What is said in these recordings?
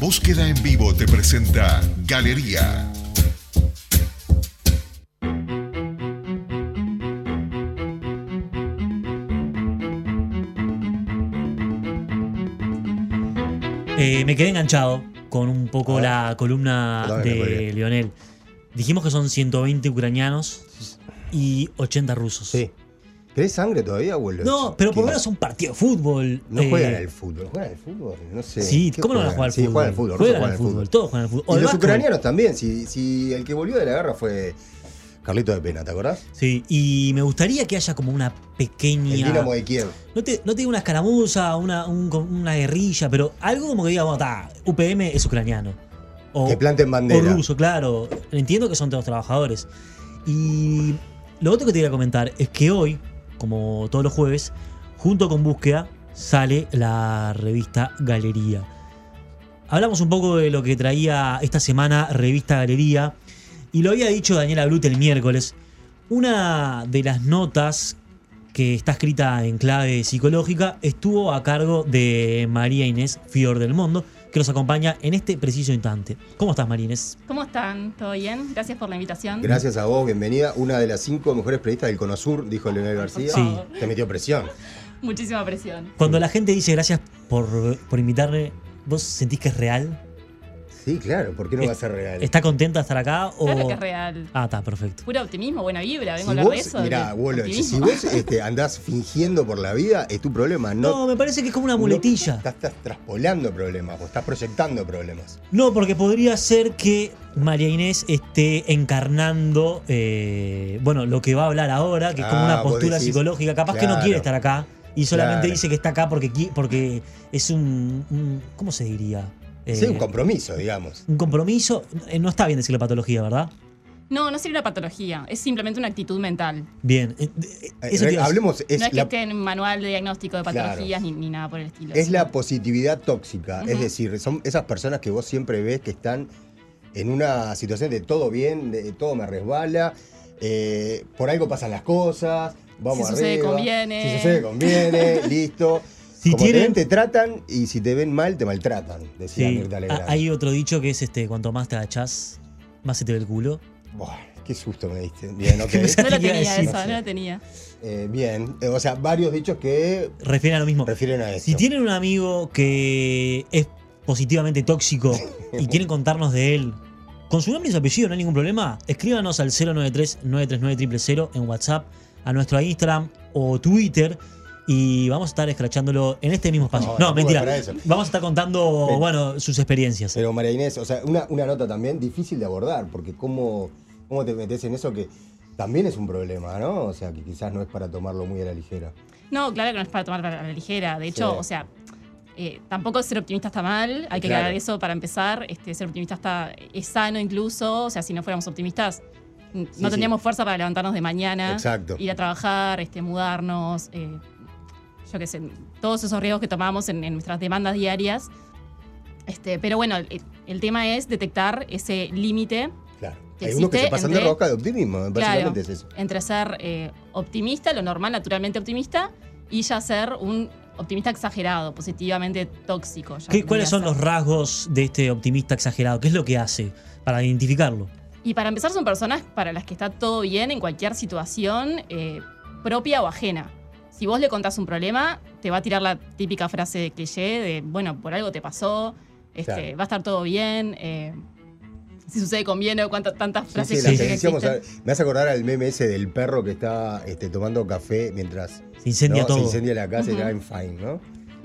Búsqueda en vivo te presenta Galería. Eh, me quedé enganchado con un poco la columna de. Lionel. Dijimos que son 120 ucranianos y 80 rusos. Sí. ¿Querés sangre todavía, abuelo? No, pero por lo menos un partido de fútbol. No eh, juegan al fútbol. ¿Juegan al fútbol? No sé. Sí, ¿Qué ¿cómo no van a jugar al Sí, fútbol? juegan al fútbol. Juegan juegan al fútbol, todos juegan al fútbol. O Y los ucranianos también. Si, si el que volvió de la guerra fue Carlito de Pena, ¿te acordás? Sí, y me gustaría que haya como una pequeña. El Dinamo de Kiev. No te, no te digo una escaramuza, una, un- una guerrilla, pero algo como que diga, bueno, ta, UPM es ucraniano. O, Que planten o bandera. ruso, claro. Entiendo que son todos trabajadores. Y lo otro que te quería comentar es que hoy, como todos los jueves, junto con Búsqueda, sale la revista Galería. Hablamos un poco de lo que traía esta semana Revista Galería. Y lo había dicho Daniela Brute el miércoles. Una de las notas que está escrita en clave psicológica estuvo a cargo de María Inés Fior del Mundo, que nos acompaña en este preciso instante. ¿Cómo estás, María Inés? ¿Cómo están? ¿Todo bien? Gracias por la invitación. Gracias a vos, bienvenida. Una de las cinco mejores periodistas del Cono Sur, dijo Leonel García. Sí. Te metió presión. Muchísima presión. Cuando la gente dice gracias por, por invitarme, ¿vos sentís que es real? Sí, claro, ¿por qué no va a ser real? ¿Está contenta de estar acá? O... Claro que es real. Ah, está, perfecto. Puro optimismo, buena vibra. Vengo Si a hablar de vos, eso. mirá, abuelo, si optimismo. vos este, andás fingiendo por la vida, es tu problema. No, No, me parece que es como una no- muletilla. estás, estás traspolando problemas o estás proyectando problemas. No, porque podría ser que María Inés esté encarnando, eh, bueno, lo que va a hablar ahora, que es como Ah, una vos postura decís, psicológica. Capaz que no quiere estar acá y solamente Claro. dice que está acá porque, porque es un, un- ¿Cómo se diría? Eh, sí, un compromiso, digamos. un compromiso. Eh, No está bien decirle patología, ¿verdad? No, no sería una patología. Es simplemente una actitud mental. Bien. eh, eh, Eh, hablemos, es, no es que la, esté en un manual de diagnóstico de Claro. patologías ni, ni nada por el estilo. es la positividad tóxica. Es decir, son esas personas que vos siempre ves que están en una situación de todo bien, de todo me resbala, eh, por algo pasan las cosas, vamos Si sucede, arriba, conviene. Si sucede, conviene, listo. Si Como te tienen- ven, te tratan y si te ven mal, te maltratan, decía Sí, Mirta Legrand. ha- hay otro dicho que es este, cuanto más te agachás, más se te ve el culo. Buah, qué susto me diste. Bien, ok. No lo Iba a tenía eso, no sé. no lo tenía. Eh, bien, Eh, o sea, varios dichos que Refieren a lo mismo. refieren a eso. Si tienen un amigo que es positivamente tóxico y quieren contarnos de él, con su nombre y su apellido, no hay ningún problema, escríbanos al 093-939-000 en WhatsApp, a nuestro Instagram o Twitter. Y vamos a estar escrachándolo en este mismo espacio. No, mentira. Vamos a estar contando, Pero- bueno, sus experiencias. Pero María Inés, o sea, una, una nota también difícil de abordar, porque cómo, cómo te metes en eso que también es un problema, ¿no? O sea, que quizás no es para tomarlo muy a la ligera. No, claro que no es para tomar a la ligera. De hecho, Sí. o sea, eh, tampoco ser optimista está mal. Hay que Claro. aclarar eso para empezar. Este, ser optimista está, es sano incluso. O sea, si no fuéramos optimistas, Sí, no sí. tendríamos fuerza para levantarnos de mañana. Exacto. Ir a trabajar, este, mudarnos. eh, yo qué sé, todos esos riesgos que tomamos en, en nuestras demandas diarias. Este, pero bueno, el, el tema es detectar ese límite Claro. Que Hay unos que se pasan de entre- roca de optimismo, básicamente es eso. entre ser eh, optimista, lo normal, naturalmente optimista, y ya ser un optimista exagerado, positivamente tóxico. ya ¿Qué- ¿Cuáles son los rasgos de este optimista exagerado? ¿Qué es lo que hace para identificarlo? Y para empezar, son personas para las que está todo bien en cualquier situación, eh, propia o ajena. Si vos le contás un problema, te va a tirar la típica frase de cliché de, bueno, por algo te pasó, este, Claro. va a estar todo bien, eh, si sucede conviene, o cuántas tantas Sí, frases sí, las cliché que decíamos, existen. me hace acordar al meme ese del perro que está este, tomando café mientras Se incendia ¿no? todo. se incendia la casa y Ujú. ya en fine, ¿no?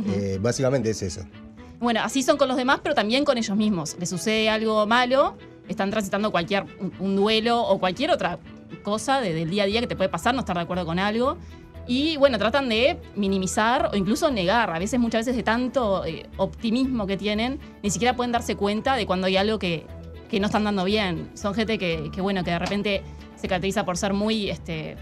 Ujú. Eh, básicamente es eso. Bueno, así son con los demás, pero también con ellos mismos. Les sucede algo malo, están transitando cualquier un, un duelo o cualquier otra cosa de- del día a día que te puede pasar, no estar de acuerdo con algo. Y bueno, tratan de minimizar o incluso negar. A veces, muchas veces, de tanto eh, optimismo que tienen, ni siquiera pueden darse cuenta de cuando hay algo que, que no están dando bien. Son gente que, que, bueno, que de repente se caracteriza por ser muy, este,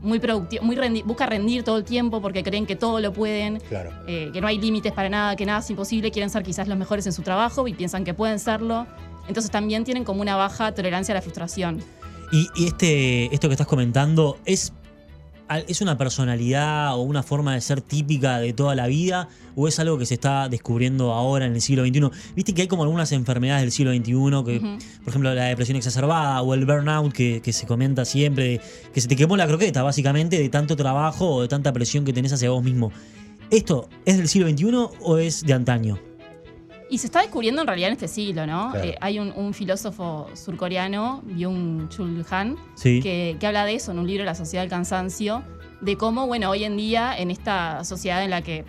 muy productivo, muy rendi- busca rendir todo el tiempo porque creen que todo lo pueden Claro. eh, que no hay límites para nada, que nada es imposible, quieren ser quizás los mejores en su trabajo y piensan que pueden serlo. Entonces también tienen como una baja tolerancia a la frustración. Y, y este, esto que estás comentando es es una personalidad o una forma de ser típica de toda la vida o es algo que se está descubriendo ahora en el siglo XXI? Viste que hay como algunas enfermedades del siglo XXI, que, por ejemplo, la depresión exacerbada o el burnout que, que se comenta siempre, de que se te quemó la croqueta, básicamente, de tanto trabajo o de tanta presión que tenés hacia vos mismo. ¿Esto es del siglo XXI o es de antaño? Y se está descubriendo en realidad en este siglo, ¿no? Claro. Eh, hay un, un filósofo surcoreano, Byung-Chul Han, Sí. que, que habla de eso en un libro, La sociedad del cansancio, de cómo, bueno, hoy en día, en esta sociedad en la que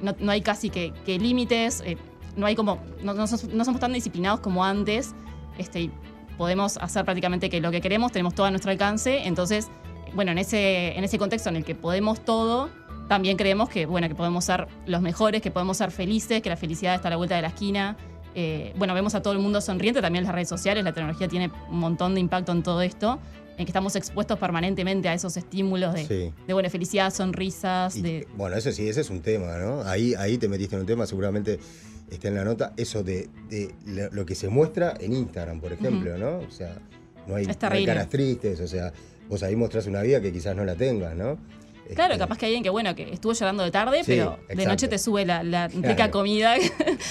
no, no hay casi que, que límites, eh, no hay como, no, no somos tan disciplinados como antes, este, y podemos hacer prácticamente que lo que queremos, tenemos todo a nuestro alcance, entonces, bueno, en ese, en ese contexto en el que podemos todo, también creemos que, bueno, que podemos ser los mejores, que podemos ser felices, que la felicidad está a la vuelta de la esquina. Eh, bueno, vemos a todo el mundo sonriente, también las redes sociales, la tecnología tiene un montón de impacto en todo esto, en que estamos expuestos permanentemente a esos estímulos de, Sí. de buena felicidad, sonrisas, Y, de... Bueno, eso sí, ese es un tema, ¿no? Ahí, ahí te metiste en un tema, seguramente está en la nota, eso de, de lo, que se muestra en Instagram, por ejemplo, ¿no? O sea, no hay, no hay caras tristes, o sea, vos ahí mostrás una vida que quizás no la tengas, ¿no? Claro, Este, capaz que hay alguien que, bueno, que estuvo llorando de tarde, Sí, pero de exacto. noche te sube la, la rica Claro. comida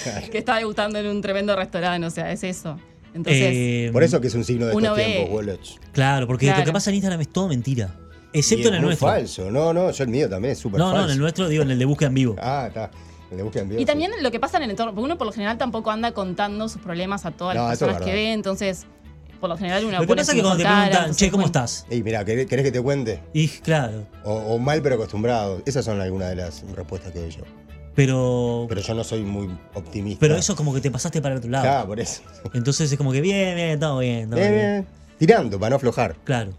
Claro. que está degustando en un tremendo restaurante, o sea, es eso. Entonces, Eh, Por eso que es un signo de estos ve- tiempos, Woloch. Claro, porque lo Claro. que pasa en Instagram es todo mentira. Y Excepto es en el muy nuestro. falso. No, no, yo el mío también es súper No, falso. no, en el nuestro, digo, en el de búsqueda en vivo. Ah, está. El de búsqueda en vivo, Y sí. también lo que pasa en el entorno, porque uno por lo general tampoco anda contando sus problemas a todas No, las es personas que ve, entonces por lo general uno Lo que pone pasa es que cuando te cara, preguntan, entonces, che, ¿cómo bueno, estás? Ey, mira, ¿querés, querés que te cuente? Y claro, O, o mal pero acostumbrado. Esas son algunas de las respuestas que doy yo. pero. Pero yo no soy muy optimista. Pero eso como que te pasaste para el otro lado. Claro, por eso. Entonces es como que bien, bien, todo bien, todo Bien, bien. bien. Tirando, para no aflojar. Claro.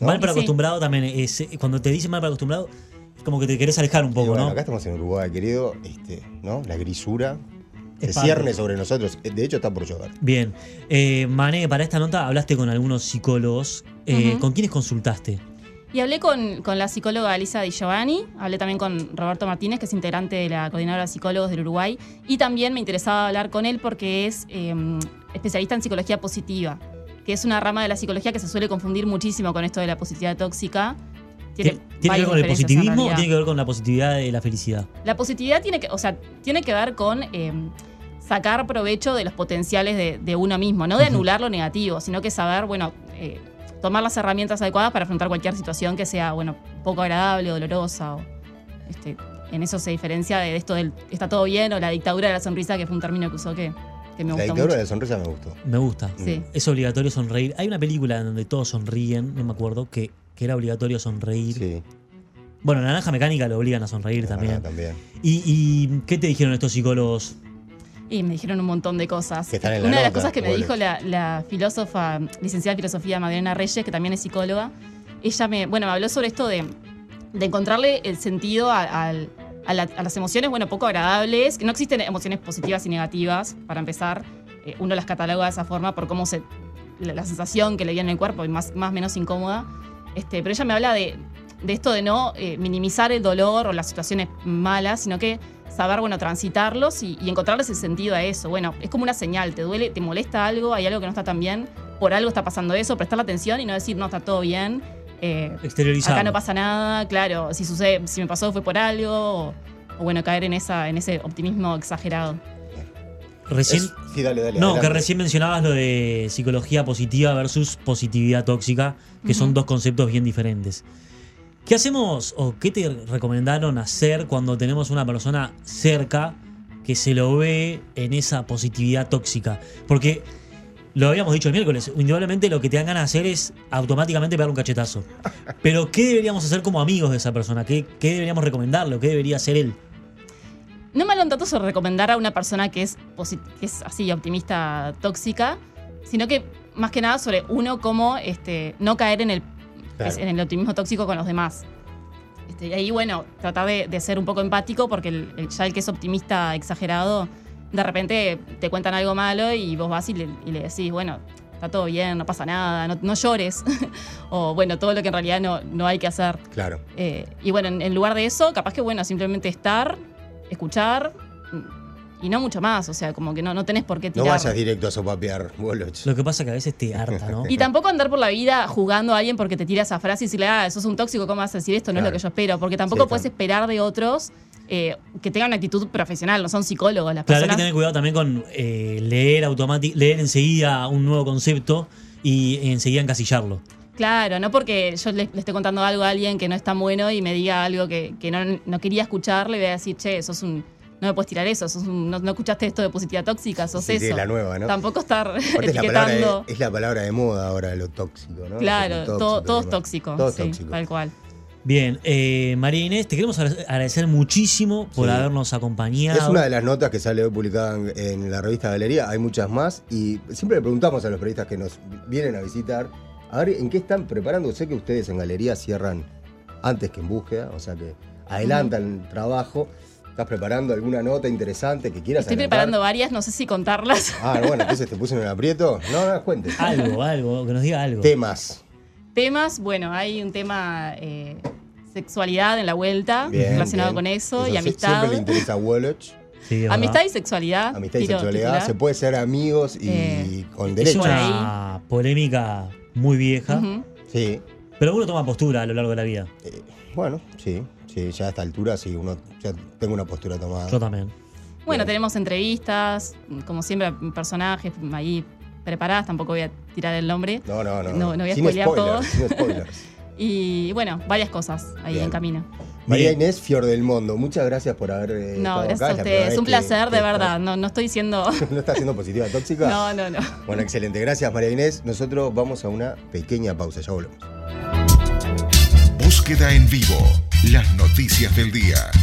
¿No? Mal pero Sí. acostumbrado también es. Cuando te dicen mal pero acostumbrado, es como que te querés alejar un Y poco, bueno, ¿no? acá estamos en Uruguay, querido. Este, ¿no? La grisura se cierne sobre nosotros. De hecho, está por llover. Bien. Eh, Mané, para esta nota hablaste con algunos psicólogos. Eh. ¿Con quiénes consultaste? Y hablé con, con la psicóloga Elisa Di Giovanni, hablé también con Roberto Martínez, que es integrante de la Coordinadora de Psicólogos del Uruguay, y también me interesaba hablar con él porque es eh, especialista en psicología positiva, que es una rama de la psicología que se suele confundir muchísimo con esto de la positividad tóxica. ¿Tiene, ¿tiene que ver con el positivismo o tiene que ver con la positividad de la felicidad? La positividad tiene que, o sea, tiene que ver con eh, sacar provecho de los potenciales de, de uno mismo, no de anular lo negativo, sino que saber, bueno, eh, tomar las herramientas adecuadas para afrontar cualquier situación que sea, bueno, poco agradable o dolorosa. O, este, en eso se diferencia de esto del está todo bien o la dictadura de la sonrisa, que fue un término que usó que, que me La gustó dictadura mucho. de la sonrisa me gustó. Me gusta. Sí. Es obligatorio sonreír. Hay una película en donde todos sonríen, no me acuerdo, que, que era obligatorio sonreír. Sí, Bueno, Naranja Mecánica lo obligan a sonreír es también. también. ¿Y, y qué te dijeron estos psicólogos? Y me dijeron un montón de cosas. Que están en la Una de las nota, cosas que me dijo la, la filósofa, licenciada en filosofía Madalena Reyes, que también es psicóloga, ella me, bueno, me habló sobre esto de, de encontrarle el sentido a, al- a la- a las emociones, bueno, poco agradables, que no existen emociones positivas y negativas, para empezar. Eh, uno las cataloga de esa forma por cómo se, la, la sensación que le viene en el cuerpo y más más o menos incómoda. Este, pero ella me habla de, de esto de no eh, minimizar el dolor o las situaciones malas, sino que saber, bueno, transitarlos y, y encontrarles el sentido a eso. Bueno, es como una señal, te duele, te molesta algo, hay algo que no está tan bien, por algo está pasando eso, prestarle atención y no decir, no, está todo bien. eh, Exteriorizar. acá no pasa nada, claro, si sucede, si me pasó fue por algo, o, o bueno, caer en esa, en ese optimismo exagerado. Recién, Es- sí, dale, dale. no, que recién mencionabas lo de psicología positiva versus positividad tóxica, que son dos conceptos bien diferentes. ¿Qué hacemos o qué te recomendaron hacer cuando tenemos una persona cerca que se lo ve en esa positividad tóxica? Porque lo habíamos dicho el miércoles, indudablemente lo que te dan ganas hacer es automáticamente pegar un cachetazo. Pero ¿qué deberíamos hacer como amigos de esa persona? ¿Qué, qué deberíamos recomendarle qué debería hacer él? No me tanto recomendar a una persona que es, posi- que es así, optimista tóxica, sino que más que nada sobre uno cómo este, no caer en el, Claro. en el optimismo tóxico con los demás. Este, y ahí, bueno, tratar de, de ser un poco empático porque el- el- ya el que es optimista exagerado, de repente te cuentan algo malo y vos vas y le, y le decís, bueno, está todo bien, no pasa nada, no, no llores. o bueno, todo lo que en realidad no, no hay que hacer. Claro. Eh, y bueno, en, en lugar de eso, capaz que bueno, simplemente estar, escuchar y no mucho más. O sea, como que no, no tenés por qué No tirar. vayas directo a sopapear, Woloch. Lo que pasa es que a veces te harta, ¿no? Y tampoco andar por la vida jugando a alguien porque te tira esa frase y decirle, ah, sos un tóxico, ¿cómo vas a decir esto? No es Claro. lo que yo espero. Porque tampoco Sí, puedes claro. esperar de otros eh, que tengan una actitud profesional, no son psicólogos las Claro, hay que personas. tener cuidado también con eh, leer automáticamente, leer enseguida un nuevo concepto y enseguida encasillarlo. Claro, no porque yo le, le esté contando algo a alguien que no es tan bueno y me diga algo que, que no, no quería escuchar, le voy a decir, che, sos un. No me puedes tirar eso, sos un- no, no escuchaste esto de positividad tóxica, sos Sí, sí, eso. la nueva, ¿no? Tampoco estar Aparte es la, palabra etiquetando. de, es la palabra de moda ahora, lo tóxico, ¿no? Claro, Tóxico, todo, todo es tóxico. Todo es sí, tóxico. Tal cual. Bien, eh, María Inés, te queremos agra- agradecer muchísimo por Sí. habernos acompañado. Es una de las notas que sale hoy publicada en, en la revista Galería, hay muchas más y siempre le preguntamos a los periodistas que nos vienen a visitar, a ver en qué están preparando. Sé que ustedes en Galería cierran antes que en búsqueda, o sea que adelantan el trabajo. ¿Estás preparando alguna nota interesante que quieras Estoy adelantar? preparando varias, no sé si contarlas. Ah, bueno, entonces te puse en un aprieto. No, no, cuente. Algo, algo, que nos diga algo. Temas. Temas, bueno, hay un tema eh, sexualidad en la vuelta Bien, relacionado bien. con eso, y amistad. Siempre le interesa a Woloch. Sí, es Amistad y sexualidad. Amistad y sexualidad. titular. Se puede ser amigos y Eh, con Es derecho. por una polémica muy vieja. Sí. Pero uno toma postura a lo largo de la vida. Eh, bueno, sí. Sí, ya a esta altura sí, uno ya tengo una postura tomada. Yo también. Bueno, Bien. tenemos entrevistas, como siempre, personajes ahí preparadas, tampoco voy a tirar el nombre. No, no, no. No, no voy a sin spoilear spoilers, todo. sin spoilers. Y bueno, varias cosas ahí Bien. en camino. María Bien. Inés Fior del Mundo, muchas gracias por haber eh, No, gracias acá. a Es ustedes. Un placer, que de verdad. No, no estoy diciendo. ¿No está haciendo positiva tóxica? No, no, no. Bueno, excelente. Gracias, María Inés. Nosotros vamos a una pequeña pausa. Ya volvemos. Búsqueda en vivo. Las noticias del día.